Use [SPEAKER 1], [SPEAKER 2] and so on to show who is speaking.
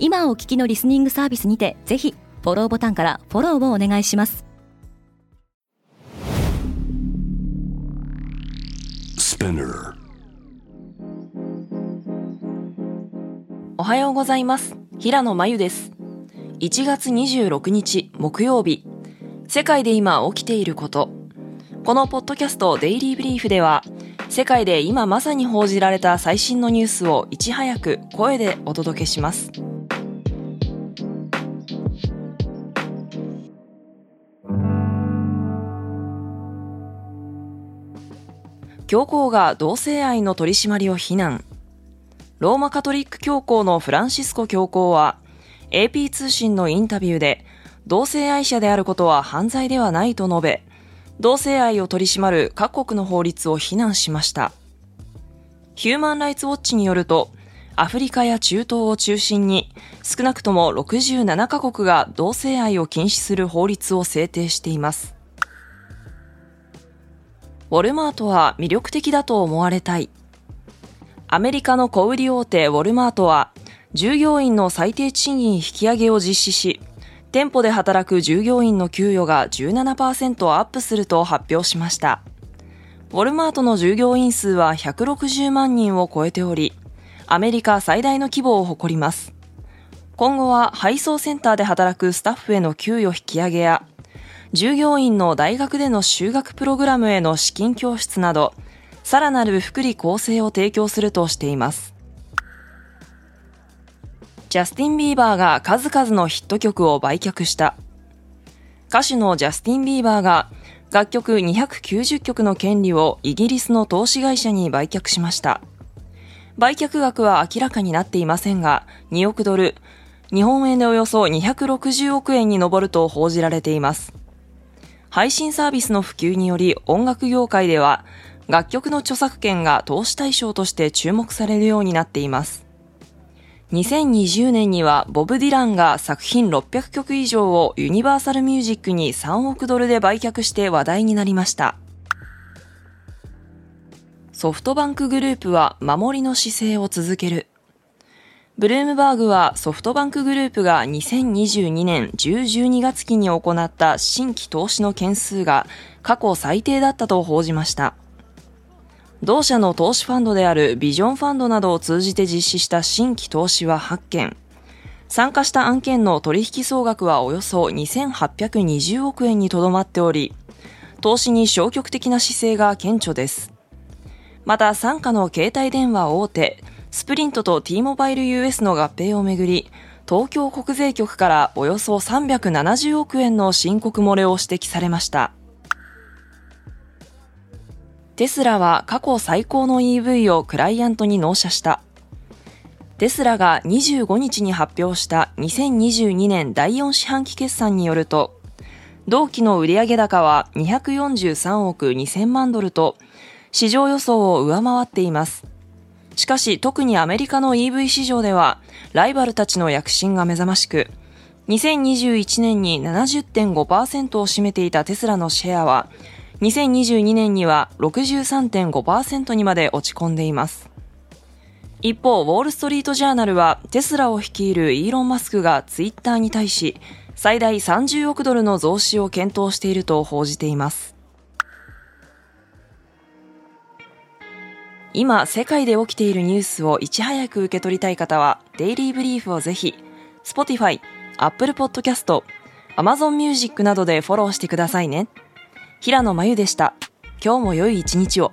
[SPEAKER 1] 今お聞きのリスニングサービスにてぜひフォローボタンからフォローをお願いします。
[SPEAKER 2] おはようございます。平野真由です。1月26日木曜日。世界で今起きていること。このポッドキャストデイリーブリーフでは世界で今まさに報じられた最新のニュースをいち早く声でお届けします。教皇が同性愛の取り締まりを非難。ローマカトリック教皇のフランシスコ教皇は AP 通信のインタビューで同性愛者であることは犯罪ではないと述べ、同性愛を取り締まる各国の法律を非難しました。ヒューマンライツウォッチによると、アフリカや中東を中心に少なくとも67カ国が同性愛を禁止する法律を制定しています。ウォルマートは魅力的だと思われたい。アメリカの小売大手ウォルマートは従業員の最低賃金引き上げを実施し、店舗で働く従業員の給与が17%アップすると発表しました。ウォルマートの従業員数は160万人を超えており、アメリカ最大の規模を誇ります。今後は配送センターで働くスタッフへの給与引き上げや、従業員の大学での修学プログラムへの資金教室など、さらなる福利厚生を提供するとしています。ジャスティン・ビーバーが数々のヒット曲を売却した。歌手のジャスティン・ビーバーが楽曲290曲の権利をイギリスの投資会社に売却しました。売却額は明らかになっていませんが、2億ドル、日本円でおよそ260億円に上ると報じられています。配信サービスの普及により音楽業界では楽曲の著作権が投資対象として注目されるようになっています。2020年にはボブ・ディランが作品600曲以上をユニバーサル・ミュージックに3億ドルで売却して話題になりました。ソフトバンクグループは守りの姿勢を続ける。ブルームバーグはソフトバンクグループが2022年10-12月期に行った新規投資の件数が過去最低だったと報じました。同社の投資ファンドであるビジョンファンドなどを通じて実施した新規投資は8件。参加した案件の取引総額はおよそ2820億円にとどまっており、投資に消極的な姿勢が顕著です。また、参加の携帯電話大手、スプリントと T モバイル US の合併をめぐり、東京国税局からおよそ370億円の申告漏れを指摘されました。テスラは過去最高の EV をクライアントに納車した。テスラが25日に発表した2022年第4四半期決算によると、同期の売上高は243億2000万ドルと、市場予想を上回っています。しかし特にアメリカの EV 市場では、ライバルたちの躍進が目覚ましく、2021年に70.5%を占めていたテスラのシェアは、2022年には63.5%にまで落ち込んでいます。一方、ウォールストリートジャーナルはテスラを率いるイーロン・マスクがツイッターに対し最大30億ドルの増資を検討していると報じています。今、世界で起きているニュースをいち早く受け取りたい方は、デイリーブリーフをぜひ、Spotify、Apple Podcast、Amazon Music などでフォローしてくださいね。平野真由でした。今日も良い一日を。